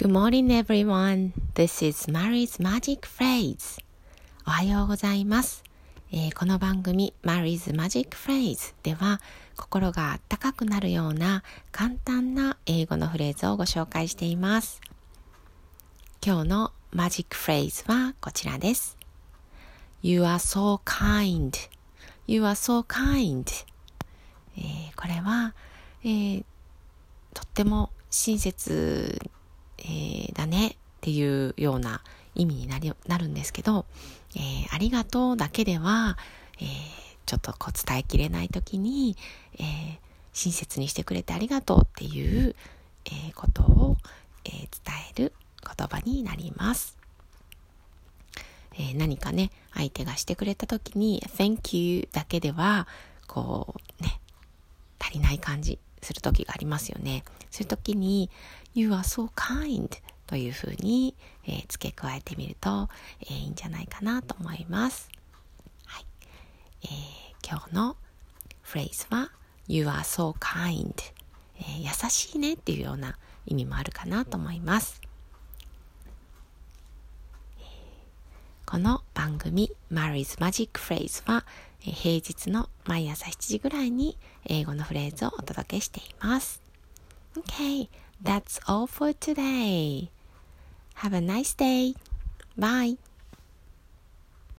Good morning everyone. This is Mary's Magic Phrase. おはようございます。えー、この番組 Mary's Magic Phrase では心があったかくなるような簡単な英語のフレーズをご紹介しています。今日のマジックフレーズはこちらです。You are so kind. You are so kind. えー、これは、えー、とっても親切えー、だねっていうような意味になりなるんですけど、えー、ありがとうだけでは、えー、ちょっとこう伝えきれない時に、えー、親切にしてくれてありがとうっていう、えー、ことを、えー、伝える言葉になります。えー、何かね、相手がしてくれた時に Thank you だけでは、こうね、足りない感じする時がありますよね。そういう時に You are so kind というふうに、えー、付け加えてみると、えー、いいんじゃないかなと思います。はい。えー、今日のフレーズは You are so kind、えー、優しいねっていうような意味もあるかなと思います。この番組 Mary's Magic Phrase は平日の毎朝7時ぐらいに英語のフレーズをお届けしています。Okay, that's all for today. Have a nice day. Bye.